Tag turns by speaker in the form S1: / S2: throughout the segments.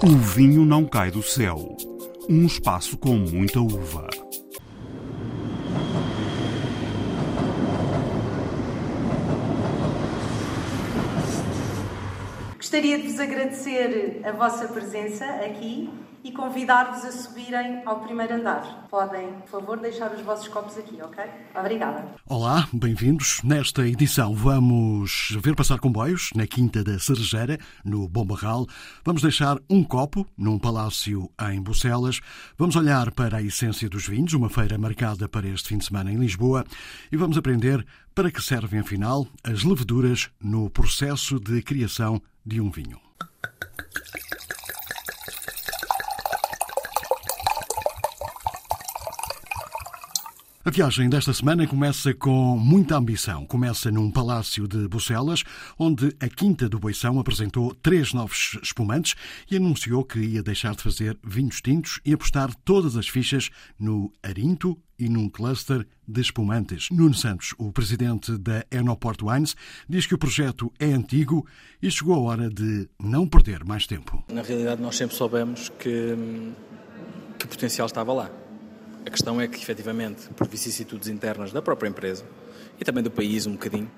S1: O vinho não cai do céu. Um espaço com muita uva.
S2: Gostaria de vos agradecer a vossa presença aqui convidar-vos a subirem ao primeiro andar. Podem, por favor, deixar os vossos copos aqui, ok? Obrigada.
S3: Olá, bem-vindos. Nesta edição vamos ver passar comboios na Quinta da Cerejeira, no Bom Barral. Vamos deixar um copo num palácio em Bucelas. Vamos olhar para a essência dos vinhos, uma feira marcada para este fim de semana em Lisboa. E vamos aprender para que servem, afinal, as leveduras no processo de criação de um vinho. A viagem desta semana começa com muita ambição. Começa num palácio de Bucelas, onde a Quinta do Boição apresentou três novos espumantes e anunciou que ia deixar de fazer vinhos tintos e apostar todas as fichas no Arinto e num cluster de espumantes. Nuno Santos, o presidente da Enoport Wines, diz que o projeto é antigo e chegou a hora de não perder mais tempo.
S4: Na realidade, nós sempre soubemos que, que o potencial estava lá. A questão é que, efetivamente, por vicissitudes internas da própria empresa e também do país um bocadinho,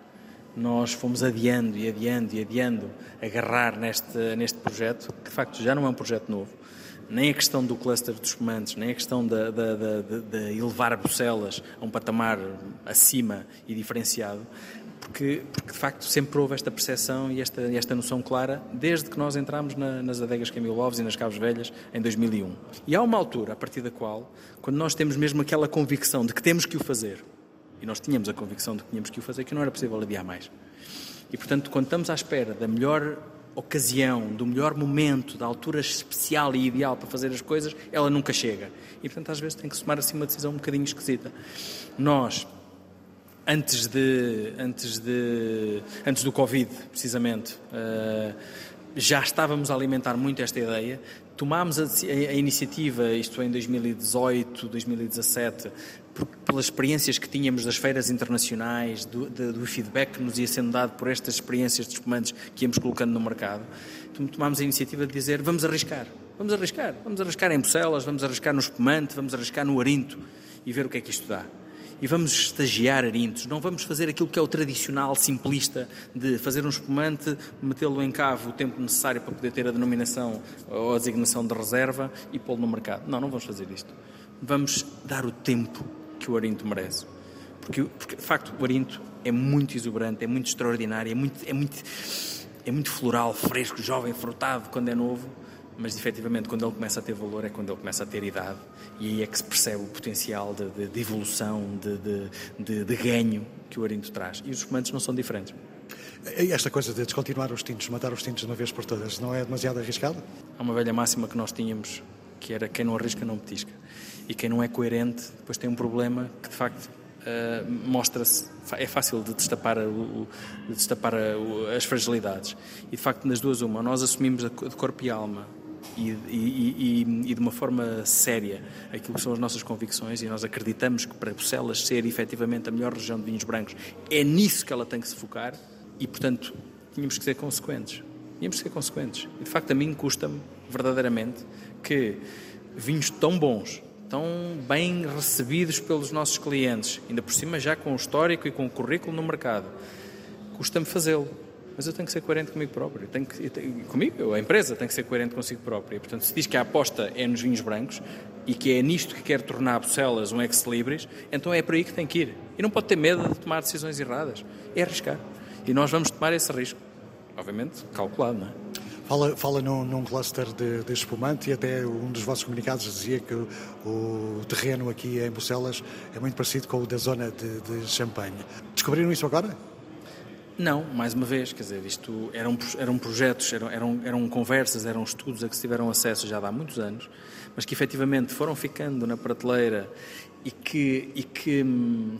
S4: nós fomos adiando e adiando e adiando agarrar neste, neste projeto, que de facto já não é um projeto novo. Nem a questão do cluster dos espumantes, nem a questão de, de, de, de elevar Bruxelas a um patamar acima e diferenciado, porque, porque de facto sempre houve esta percepção e esta, esta noção clara desde que nós entramos na, nas adegas Camilo Alves e nas Cabos Velhas em 2001. E há uma altura a partir da qual, quando nós temos mesmo aquela convicção de que temos que o fazer, e nós tínhamos a convicção de que tínhamos que o fazer, que não era possível adiar mais. E portanto, quando estamos à espera da melhor ocasião, do melhor momento, da altura especial e ideal para fazer as coisas, ela nunca chega. E portanto, às vezes tem que tomar assim uma decisão um bocadinho esquisita. Nós antes de antes de antes do covid precisamente. Uh, já estávamos a alimentar muito esta ideia. Tomámos a, a, a, iniciativa isto em 2018 2017 por, pelas experiências que tínhamos das feiras internacionais do, de, do feedback que nos ia sendo dado por estas experiências de espumantes que íamos colocando no mercado. Tomámos a iniciativa de dizer vamos arriscar vamos arriscar vamos arriscar em Bucelas vamos arriscar no espumante vamos arriscar no Arinto e ver o que é que isto dá e vamos estagiar arintos. Não vamos fazer aquilo que é o tradicional, simplista, de fazer um espumante, metê-lo em cavo o tempo necessário para poder ter a denominação ou a designação de reserva e pô-lo no mercado. Não, não vamos fazer isto. Vamos dar o tempo que o arinto merece. Porque, porque de facto, o arinto é muito exuberante, é muito extraordinário, é muito, é muito, é muito floral, fresco, jovem, frutado quando é novo mas efetivamente quando ele começa a ter valor é quando ele começa a ter idade e aí é que se percebe o potencial de, de, de evolução, de, de, de, ganho que o Arinto traz. E os fumantes não são diferentes.
S3: Esta coisa de descontinuar os tintos, matar os tintos de uma vez por todas, não é demasiado arriscado?
S4: Há uma velha máxima que nós tínhamos, que era quem não arrisca não petisca. E quem não é coerente depois tem um problema que de facto Uh, mostra-se, é fácil de destapar, o, de destapar as fragilidades. E de facto, nas duas, uma, nós assumimos de corpo e alma e, e, e, de uma forma séria aquilo que são as nossas convicções e nós acreditamos que para Bruxelas ser efetivamente a melhor região de vinhos brancos é nisso que ela tem que se focar e, portanto, tínhamos que ser consequentes. Tínhamos que ser consequentes. E, de facto, a mim custa-me verdadeiramente que vinhos tão bons, tão bem recebidos pelos nossos clientes, ainda por cima já com o histórico e com o currículo no mercado, custa-me fazê-lo mas eu tenho que ser coerente comigo próprio. Tenho que, tenho, comigo, a empresa tem que ser coerente consigo própria. Portanto, se diz que a aposta é nos vinhos brancos e que é nisto que quer tornar Bucelas um ex-libris, então é por aí que tem que ir. E não pode ter medo de tomar decisões erradas. É arriscar. E nós vamos tomar esse risco. Obviamente, calculado, não é?
S3: Fala, fala num, num cluster de, de, espumante e até um dos vossos comunicados dizia que o, o, terreno aqui em Bucelas é muito parecido com o da zona de, de Champagne. Descobriram isso agora?
S4: Não, mais uma vez, quer dizer, isto eram, eram projetos, eram, eram, eram conversas, eram estudos a que se tiveram acesso já há muitos anos, mas que efetivamente foram ficando na prateleira e que, e que hum,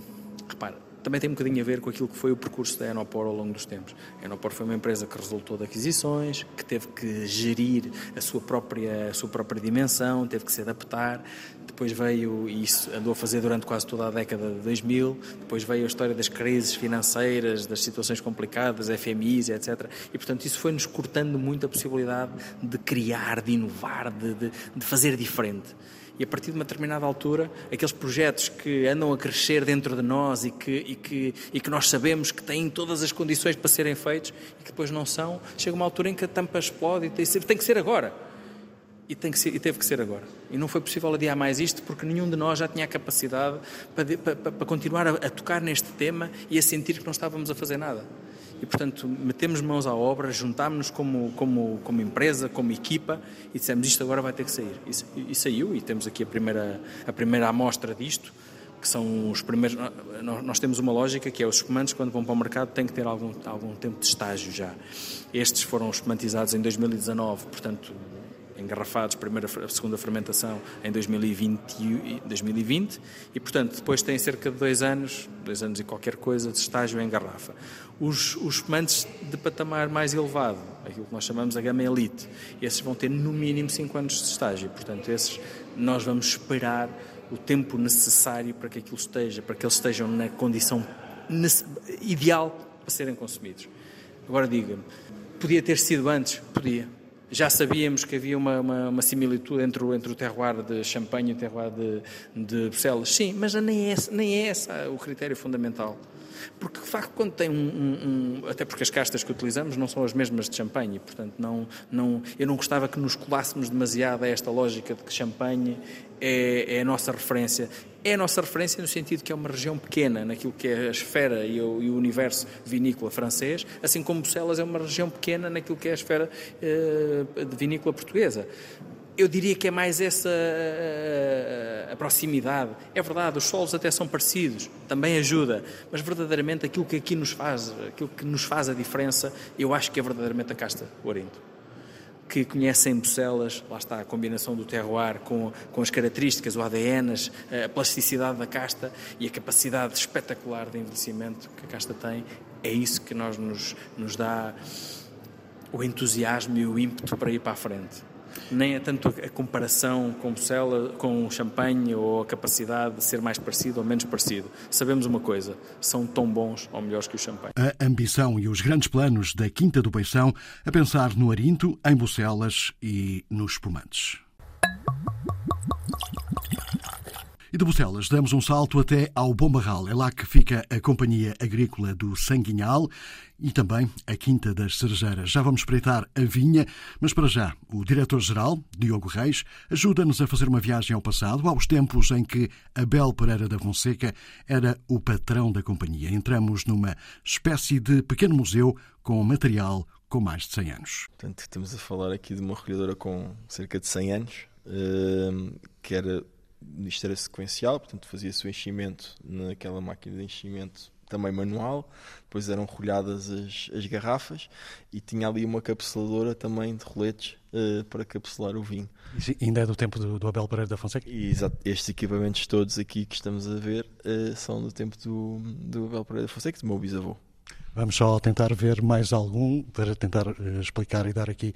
S4: repare, também tem um bocadinho a ver com aquilo que foi o percurso da Enopor ao longo dos tempos. A Enopor foi uma empresa que resultou de aquisições, que teve que gerir a sua própria, a sua própria dimensão, teve que se adaptar. Depois veio, e isso andou a fazer durante quase toda a década de 2000, depois veio a história das crises financeiras, das situações complicadas, FMIs, etc. E, portanto, isso foi-nos cortando muito a possibilidade de criar, de inovar, de, de, de fazer diferente e a partir de uma determinada altura, aqueles projetos que andam a crescer dentro de nós e que, e que, e que nós sabemos que têm todas as condições para serem feitos e que depois não são, chega uma altura em que a tampa explode e tem, tem que ser agora. E, tem que ser, e teve que ser agora. E não foi possível adiar mais isto porque nenhum de nós já tinha a capacidade para, para, para continuar a, a tocar neste tema e a sentir que não estávamos a fazer nada e, portanto, metemos mãos à obra, juntámos-nos como, como, como empresa, como equipa e dissemos isto agora vai ter que sair. E, e, saiu, e temos aqui a primeira, a primeira amostra disto, que são os primeiros. Nós temos uma lógica que é os espumantes, quando vão para o mercado, têm que ter algum, algum tempo de estágio já. Estes foram espumatizados em 2019, portanto, engarrafados, primeira, segunda fermentação em 2020, 2020 e, portanto, depois têm cerca de dois anos, dois anos e qualquer coisa de estágio em garrafa. Os, os espumantes de patamar mais elevado, aquilo que nós chamamos a gama elite, esses vão ter no mínimo cinco anos de estágio, portanto, esses nós vamos esperar o tempo necessário para que aquilo esteja, para que eles estejam na condição ideal para serem consumidos. Agora diga-me, podia ter sido antes? Podia já sabíamos que havia uma, uma, uma, similitude entre o, entre o terroir de Champagne e o terroir de, de Bruxelas. Sim, mas nem é, nem é esse o critério fundamental. Porque, de facto, quando tem um, um, um, Até porque as castas que utilizamos não são as mesmas de champanhe, portanto, não, não, eu não gostava que nos colássemos demasiado a esta lógica de que champanhe é, é a nossa referência. É a nossa referência no sentido que é uma região pequena naquilo que é a esfera e o, e o universo vinícola francês, assim como Bucelas é uma região pequena naquilo que é a esfera uh, de vinícola portuguesa eu diria que é mais essa a, a, proximidade. É verdade, os solos até são parecidos, também ajuda, mas verdadeiramente aquilo que aqui nos faz, aquilo que nos faz a diferença, eu acho que é verdadeiramente a casta Orinto. Que conhecem Bucelas, lá está a combinação do terroir com, com as características, o ADN, a plasticidade da casta e a capacidade espetacular de envelhecimento que a casta tem, é isso que nós nos, nos dá o entusiasmo e o ímpeto para ir para a frente nem é tanto a comparação com Bucela, com champanhe ou a capacidade de ser mais parecido ou menos parecido. Sabemos uma coisa, são tão bons ou melhores que o champanhe.
S3: A ambição e os grandes planos da Quinta do Beição a pensar no Arinto, em Bucelas e nos espumantes. E de Bucelas damos um salto até ao Bom Barral. É lá que fica a Companhia Agrícola do Sanguinhal e também a Quinta das Cerejeiras. Já vamos espreitar a vinha, mas para já, o diretor-geral, Diogo Reis, ajuda-nos a fazer uma viagem ao passado, aos tempos em que Abel Pereira da Fonseca era o patrão da companhia. Entramos numa espécie de pequeno museu com material com mais de 100 anos.
S5: Portanto, estamos a falar aqui de uma recolhedora com cerca de 100 anos, eh, que era isto era sequencial, portanto fazia-se o enchimento naquela máquina de enchimento também manual, depois eram rolhadas as, as garrafas e tinha ali uma capsuladora também de roletes uh, para capsular o vinho.
S3: Isso ainda é do tempo do, do Abel Pereira da Fonseca?
S5: E, exato, estes equipamentos todos aqui que estamos a ver uh, são do tempo do, do Abel Pereira da Fonseca, do meu bisavô.
S3: Vamos só tentar ver mais algum para tentar uh, explicar e dar aqui.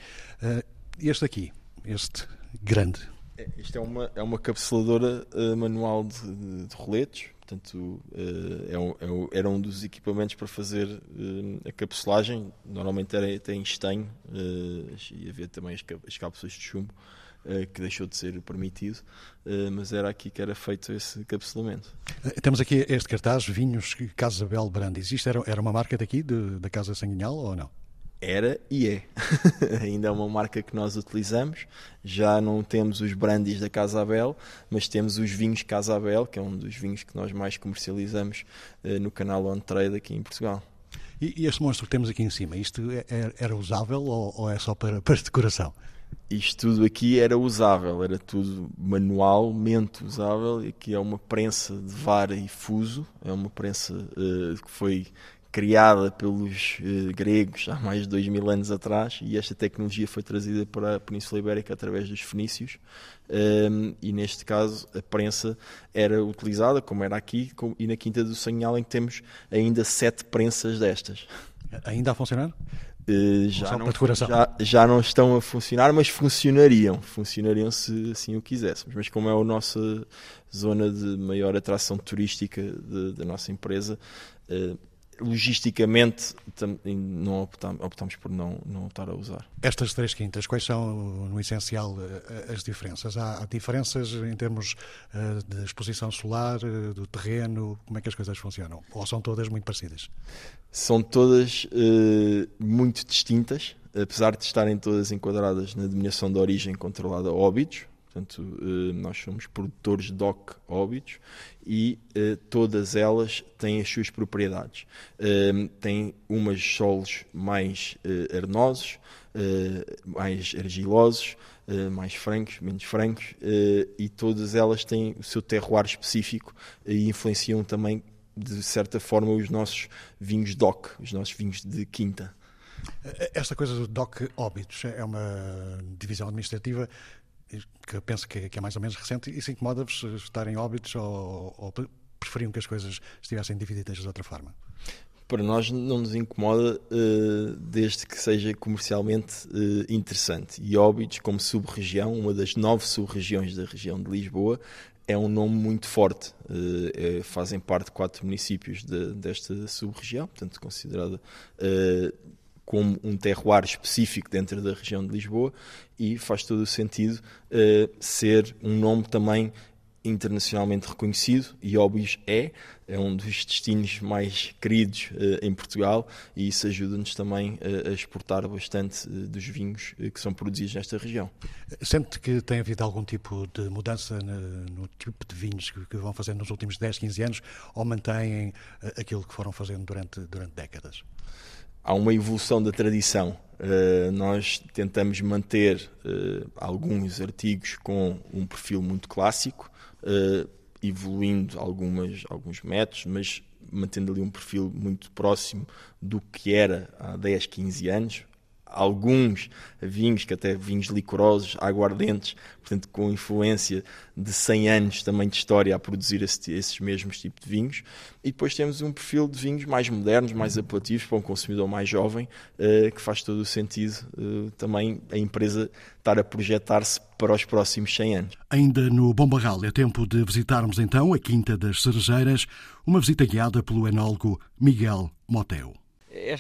S3: este aqui, este grande,
S5: é, isto é uma, é uma capsuladora uh, manual de, de, de, roletos, portanto uh, é um, é um, era um dos equipamentos para fazer uh, a capsulagem. Normalmente era até em estanho e havia também as, as cápsulas de chumbo, que deixou de ser permitido, mas era aqui que era feito esse capsulamento.
S3: Temos aqui este cartaz, Vinhos Casa Bel Brandis. Isto era, era uma marca daqui, de, da Casa Sanguinhal, ou não?
S5: Era e é. Ainda é uma marca que nós utilizamos. Já não temos os brandies da Casa Abel, mas temos os vinhos Casa Abel, que é um dos vinhos que nós mais comercializamos uh, no canal On Trade aqui em Portugal.
S3: E, e, este monstro que temos aqui em cima, isto é, é, era usável ou, ou, é só para, para decoração?
S5: Isto tudo aqui era usável, era tudo manualmente usável. Aqui é uma prensa de vara e fuso, é uma prensa uh, que foi criada pelos uh, gregos há mais de dois mil anos atrás e esta tecnologia foi trazida para a Península Ibérica através dos fenícios um, e neste caso a prensa era utilizada, como era aqui, e na Quinta do Sanhal em que temos ainda sete prensas destas.
S3: Ainda a funcionar?
S5: Uh, já, não, já, já, não estão a funcionar, mas funcionariam. Funcionariam se assim o quiséssemos. Mas como é a nossa zona de maior atração turística da nossa empresa, uh, logisticamente não optamos, optamos, por não, não estar a usar.
S3: Estas três quintas, quais são, no essencial, as diferenças? Há, há diferenças em termos uh, de exposição solar, do terreno? Como é que as coisas funcionam? Ou são todas muito parecidas?
S5: São todas uh, muito distintas, apesar de estarem todas enquadradas na denominação de origem controlada Óbidos, Portanto, eh, nós somos produtores de DOC óbitos e eh, todas elas têm as suas propriedades. Eh, têm umas solos mais arenosos, mais argilosos, mais francos, menos francos, e todas elas têm o seu terroir específico e influenciam também, de certa forma, os nossos vinhos DOC, os nossos vinhos de quinta.
S3: Esta coisa do DOC Óbitos é uma divisão administrativa que penso que, é mais ou menos recente, isso incomoda-vos estar em óbitos ou, ou preferiam que as coisas estivessem divididas de outra forma?
S5: Para nós não nos incomoda uh, desde que seja comercialmente uh, interessante. E Óbidos, como sub-região, uma das nove sub-regiões da região de Lisboa, é um nome muito forte. Uh, é, fazem parte de quatro municípios de, desta sub-região, portanto, considerada como um terroir específico dentro da região de Lisboa e faz todo o sentido uh, ser um nome também internacionalmente reconhecido e Óbios é, é um dos destinos mais queridos uh, em Portugal e isso ajuda-nos também uh, a exportar bastante uh, dos vinhos que são produzidos nesta região.
S3: Sente que tem havido algum tipo de mudança no, no tipo de vinhos que, que, vão fazendo nos últimos 10, 15 anos ou mantêm aquilo que foram fazendo durante, durante décadas?
S5: Há uma evolução da tradição. Uh, nós tentamos manter uh, alguns artigos com um perfil muito clássico, uh, evoluindo algumas, alguns métodos, mas mantendo ali um perfil muito próximo do que era há 10, 15 anos, alguns vinhos, que até vinhos licorosos, aguardentes, portanto com influência de 100 anos também de história a produzir esse, esses mesmos tipos de vinhos. E depois temos um perfil de vinhos mais modernos, mais apelativos para um consumidor mais jovem, uh, que faz todo o sentido uh, também a empresa estar a projetar-se para os próximos 100 anos.
S3: Ainda no Bom Barral é tempo de visitarmos então a Quinta das Cerejeiras, uma visita guiada pelo enólogo Miguel Moteu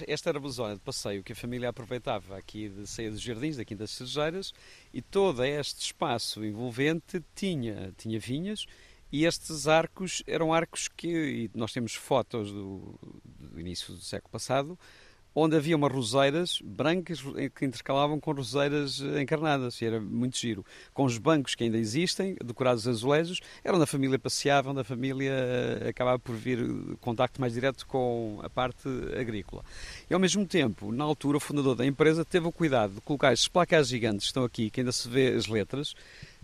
S6: esta era uma zona de passeio que a família aproveitava aqui de sair dos jardins, da Quinta das Cerejeiras, e todo este espaço envolvente tinha, tinha vinhas, e estes arcos eram arcos que, nós temos fotos do, do início do século passado, onde havia umas roseiras brancas que intercalavam com roseiras encarnadas, e era muito giro. Com os bancos que ainda existem, decorados azulejos, era onde a família passeava, onde a família eh, acabava por vir contacto mais direto com a parte agrícola. E ao mesmo tempo, na altura, o fundador da empresa teve o cuidado de colocar estes placas gigantes que estão aqui, que ainda se vê as letras,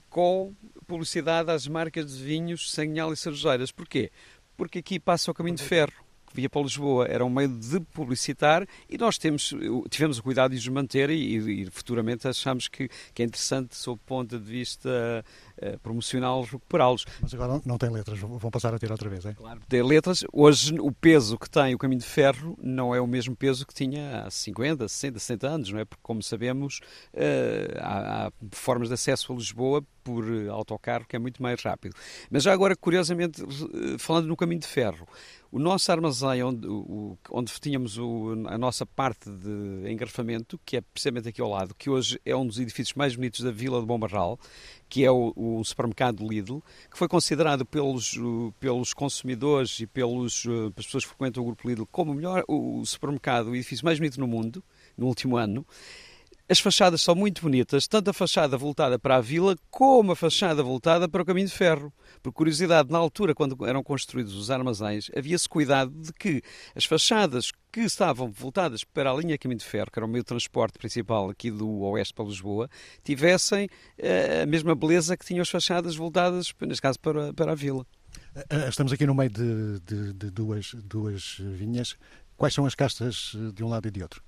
S6: com publicidade às marcas de vinhos, sanguinhal e cerejeiras. Porquê? Porque aqui passa o caminho de ferro que via para Lisboa era um meio de publicitar e nós temos, tivemos o cuidado de os manter e, e futuramente achamos que, que, é interessante, sob o ponto de vista promocional, recuperá-los.
S3: Mas agora não, tem letras, vão passar a ter outra vez, é?
S6: Claro, tem letras. Hoje o peso que tem o caminho de ferro não é o mesmo peso que tinha há 50, 60, 60 anos, não é? Porque, como sabemos, uh, há, há formas de acesso a Lisboa por autocarro que é muito mais rápido. Mas já agora, curiosamente, falando no caminho de ferro, o nosso armazém, onde, onde tínhamos o, a nossa parte de engarrafamento, que é precisamente aqui ao lado, que hoje é um dos edifícios mais bonitos da Vila de Bombarral, que é o, o supermercado Lidl, que foi considerado pelos, pelos consumidores e pelas pessoas que frequentam o grupo Lidl como o melhor o supermercado, o edifício mais bonito no mundo, no último ano. As fachadas são muito bonitas, tanto a fachada voltada para a vila como a fachada voltada para o caminho de ferro. Por curiosidade, na altura, quando eram construídos os armazéns, havia-se cuidado de que as fachadas que estavam voltadas para a linha Caminho de Ferro, que era o meio de transporte principal aqui do Oeste para Lisboa, tivessem uh, a mesma beleza que tinham as fachadas voltadas, neste caso, para, para a vila.
S3: Eh, estamos aqui no meio de, de, de duas, duas vinhas Quais são as castas de um lado e de outro?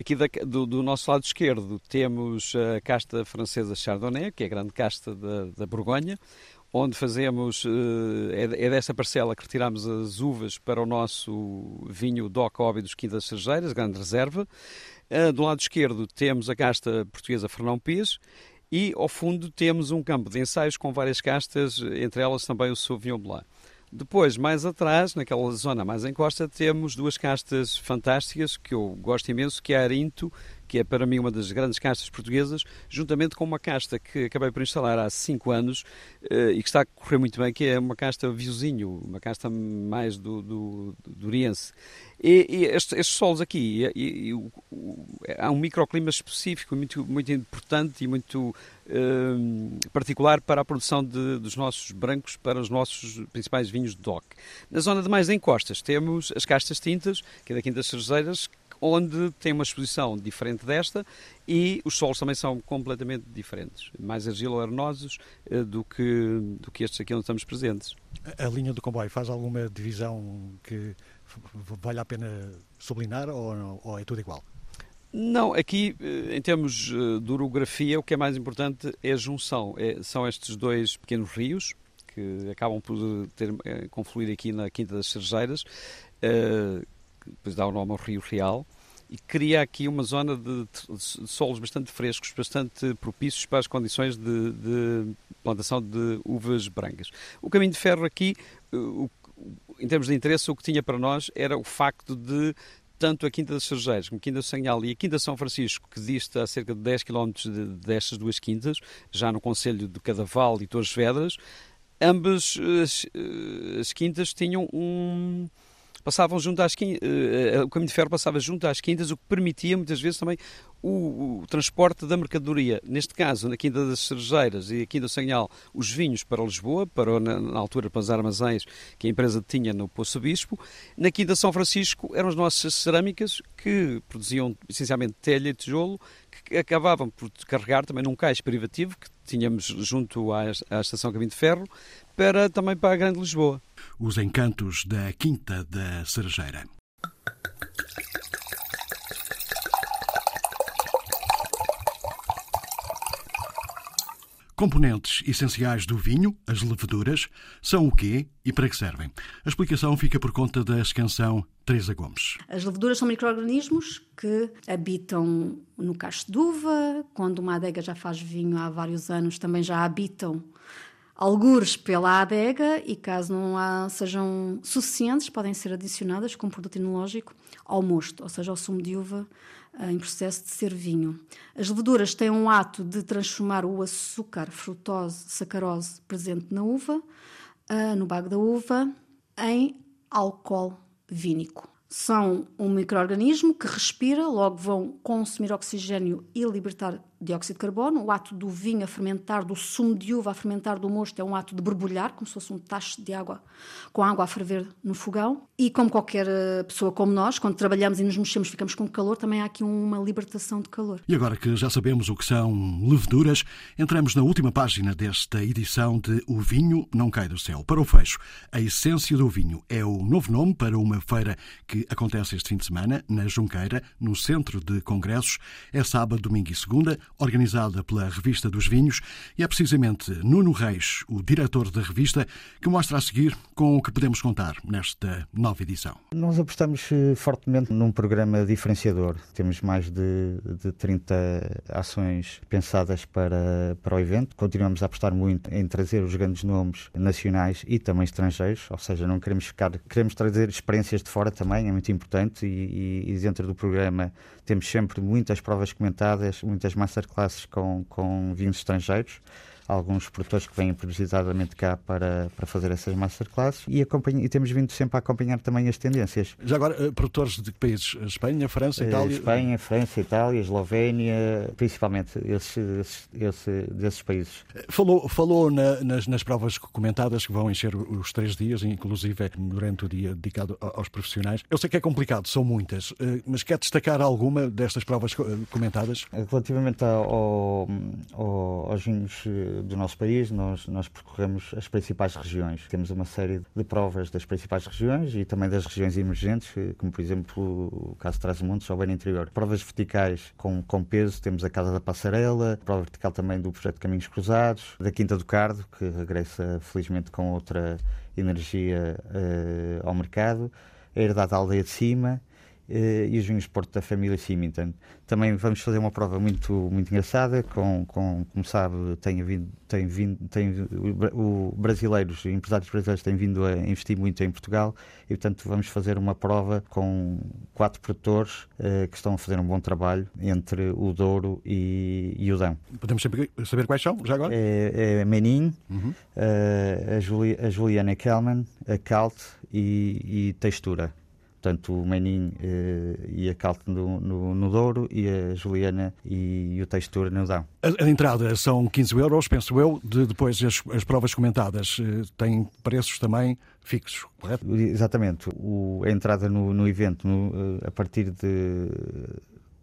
S6: Aqui da, do, do, nosso lado esquerdo temos a casta francesa Chardonnay, que é a grande casta da, da Borgonha, onde fazemos, eh, é, é desta parcela que retiramos as uvas para o nosso vinho DOC Óbidos Quintas Cerejeiras, grande reserva. Eh, do lado esquerdo temos a casta portuguesa Fernão Pires e ao fundo temos um campo de ensaios com várias castas, entre elas também o Sauvignon Blanc. Depois, mais atrás, naquela zona mais encosta, temos duas castas fantásticas que eu gosto imenso, que é a Arinto, que é para mim uma das grandes castas portuguesas, juntamente com uma casta que acabei por instalar há 5 anos uh, e que está a correr muito bem, que é uma casta vizinho, uma casta mais do, do, do Oriense. E, e estes, estes, solos aqui, e, e, o, o, há um microclima específico muito, muito importante e muito uh, particular para a produção de, dos nossos brancos, para os nossos principais vinhos de DOC. Na zona de mais encostas temos as castas tintas, que é da Quinta Cerejeiras, onde tem uma exposição diferente desta e os solos também são completamente diferentes, mais argilo-arenosos eh, do que, do que estes aqui onde estamos presentes.
S3: A linha do comboio faz alguma divisão que vale a pena sublinhar ou, ou é tudo igual?
S6: Não, aqui eh, em termos eh, de orografia o que é mais importante é a junção. É, são estes dois pequenos rios que acabam por ter, confluir aqui na Quinta das Cerejeiras, que depois dá o nome ao Rio Real, e cria aqui uma zona de, de solos bastante frescos, bastante propícios para as condições de, de plantação de uvas brancas. O caminho de ferro aqui, o, em termos de interesse, o que tinha para nós era o facto de tanto a Quinta das Cerejeiras como a Quinta do Sanhal e a Quinta São Francisco, que dista a cerca de 10 km de, destas duas quintas, já no Conselho de Cadaval e Torres Vedras, ambas as, as quintas tinham um, passavam junto às quintas, uh, o caminho de ferro passava junto às quintas, o que permitia muitas vezes também o, o transporte da mercadoria. Neste caso, na Quinta das Cerejeiras e aqui do Sanhal, os vinhos para Lisboa, para, na, na, altura para os armazéns que a empresa tinha no Poço Bispo. Na Quinta São Francisco eram as nossas cerâmicas que produziam essencialmente telha e tijolo, que acabavam por carregar também num cais privativo que tínhamos junto à, à Estação Caminho de Ferro, para, também para a Grande Lisboa.
S3: Os encantos da Quinta da Cerejeira. Componentes essenciais do vinho, as leveduras, são o quê e para que servem? A explicação fica por conta da escansão Teresa Gomes.
S7: As leveduras são micro-organismos que habitam no cacho de uva. Quando uma adega já faz vinho há vários anos, também já habitam algures pela adega e caso não há, sejam suficientes, podem ser adicionadas como produto enológico ao mosto, ou seja, ao sumo de uva eh, em processo de ser vinho. As leveduras têm um ato de transformar o açúcar, frutose, sacarose presente na uva, eh, no bago da uva, em álcool vínico. São um microorganismo que respira, logo vão consumir oxigênio e libertar dióxido de carbono. O ato do vinho a fermentar, do sumo de uva a fermentar do mosto, é um ato de borbulhar, como se fosse um tacho de água com água a ferver no fogão. E como qualquer eh, pessoa como nós, quando trabalhamos e nos mexemos, ficamos com calor, também há aqui uma libertação de calor.
S3: E agora que já sabemos o que são leveduras, entramos na última página desta edição de O Vinho Não Cai do Céu. Para o fecho, a essência do vinho é o novo nome para uma feira que acontece este fim de semana na Junqueira, no Centro de Congressos. É sábado, domingo e segunda organizada pela Revista dos Vinhos, e é precisamente Nuno Reis, o diretor da revista, que mostra a seguir com o que podemos contar nesta nova edição.
S8: Nós apostamos eh, fortemente num programa diferenciador. Temos mais de, de 30 ações pensadas para, para o evento. Continuamos a apostar muito em trazer os grandes nomes nacionais e também estrangeiros, ou seja, não queremos ficar, queremos trazer experiências de fora também, é muito importante e, e, e dentro do programa temos sempre muitas provas comentadas, muitas masterclasses com, com vinhos estrangeiros alguns produtores que vêm propositadamente cá para, para fazer essas masterclasses e, e temos vindo sempre a acompanhar também as tendências.
S3: Já agora, eh, produtores de que países? Espanha, França, eh, Itália?
S8: Espanha, França, Itália, Eslovénia, principalmente esses, esses, esses desses países.
S3: Falou, falou na, nas, nas provas comentadas que vão encher os três dias, inclusive durante o dia dedicado aos profissionais. Eu sei que é complicado, são muitas, eh, mas quer destacar alguma destas provas comentadas?
S8: Relativamente ao, ao, aos vinhos do nosso país, nós, nós percorremos as principais regiões. Temos uma série de provas das principais regiões e também das regiões emergentes, como por exemplo o caso de Trás-os-Montes ou bem interior. Provas verticais com, com peso, temos a Casa da Passarela, prova vertical também do projeto Caminhos Cruzados, da Quinta do Cardo, que regressa felizmente com outra energia uh, ao mercado, a Herdade da Aldeia de Cima, e os vinhos Porto da família Symington. Também vamos fazer uma prova muito, muito engraçada, com, com como sabe, tem vindo, tem vindo, tem, o, o brasileiros, empresários brasileiros têm vindo a investir muito em Portugal e, portanto, vamos fazer uma prova com quatro produtores uh, que estão a fazer um bom trabalho entre o Douro e, e o Dão.
S3: Podemos saber, saber quais são, já agora?
S8: É, é Menin, uhum. uh, a, Juli, a Juliana Kelman, a Calt e, e Textura portanto o Menin eh, e a Calte no, no, no, Douro e a Juliana e, e o Textura no Dão.
S3: A, a, entrada são 15 euros, penso eu, de, depois as, as provas comentadas eh, têm preços também fixos, correto?
S8: Exatamente. O, a entrada no, no evento, no, eh, a partir de.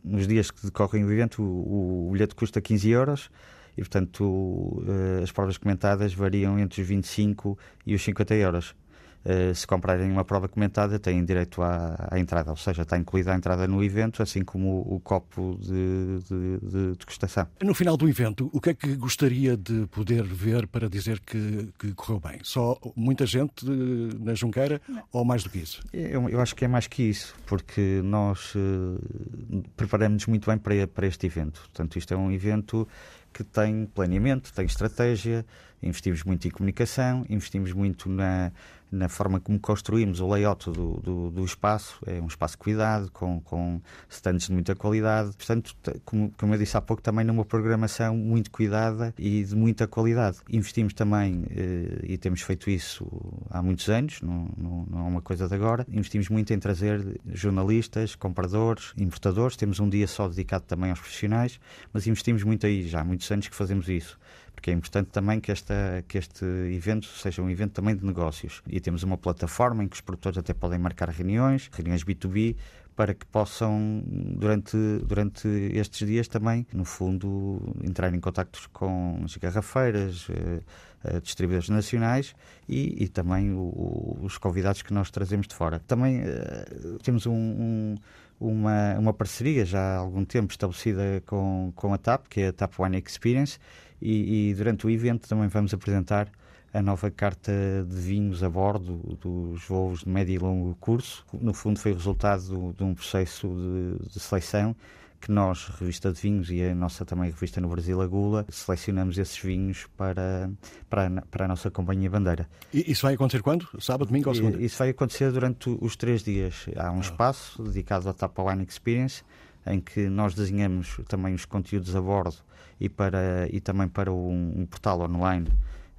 S8: nos dias que decorrem o evento, o, o bilhete custa 15 euros e, portanto, as provas comentadas variam entre os 25 e os 50 euros. Uh, se comprarem uma prova comentada, têm direito à, à, entrada, ou seja, está incluída a entrada no evento, assim como o, o copo de, de, de, degustação.
S3: No final do evento, o que é que gostaria de poder ver para dizer que, que correu bem? Só muita gente eh, na Junqueira Não. ou mais do que isso?
S8: Eu, eu, acho que é mais que isso, porque nós uh, preparamos muito bem para, para este evento. Portanto, isto é um evento que tem planeamento, tem estratégia, investimos muito em comunicação, investimos muito na na forma como construímos o layout do, do, do, espaço. É um espaço cuidado, com, com stands de muita qualidade. Portanto, como, como eu disse há pouco, também numa programação muito cuidada e de muita qualidade. Investimos também, eh, e temos feito isso há muitos anos, não, não, não é uma coisa de agora, investimos muito em trazer jornalistas, compradores, importadores. Temos um dia só dedicado também aos profissionais, mas investimos muito aí já há muitos anos que fazemos isso porque é importante também que, esta, que este evento seja um evento também de negócios. E temos uma plataforma em que os produtores até podem marcar reuniões, reuniões B2B, para que possam, durante, durante estes dias também, no fundo, entrar em contactos com as garrafeiras, eh, eh, distribuidores nacionais e, e também o, os convidados que nós trazemos de fora. Também eh, temos um, um uma, uma parceria já há algum tempo estabelecida com, com a TAP, que é a TAP Wine Experience, e, e, durante o evento também vamos apresentar a nova carta de vinhos a bordo dos voos de médio e longo curso. No fundo, foi resultado de um processo de, de seleção que nós, Revista de Vinhos e a nossa também revista no Brasil, a Gula, selecionamos esses vinhos para, para, para a nossa companhia bandeira.
S3: E isso vai acontecer quando? Sábado, domingo ou segunda?
S8: Isso vai acontecer durante os três dias. Há um ah. espaço dedicado à Tapa Wine Experience, em que nós desenhamos também os conteúdos a bordo e, para, e também para um, um portal online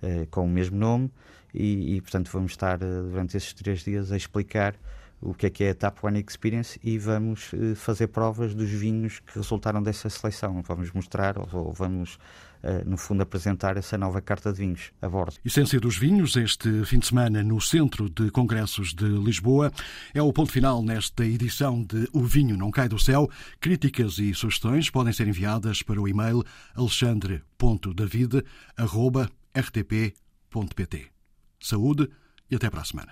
S8: eh, com o mesmo nome e, e, portanto vamos estar eh, durante esses três dias a explicar o que é que é a Tap One Experience e vamos eh, fazer provas dos vinhos que resultaram dessa seleção. Vamos mostrar ou, vamos no fundo, apresentar essa nova carta de vinhos a bordo.
S3: Essência dos Vinhos, este fim de semana no Centro de Congressos de Lisboa, é o ponto final nesta edição de O Vinho Não Cai do Céu. Críticas e sugestões podem ser enviadas para o e-mail alexandre.david.rtp.pt. Saúde e até para a semana.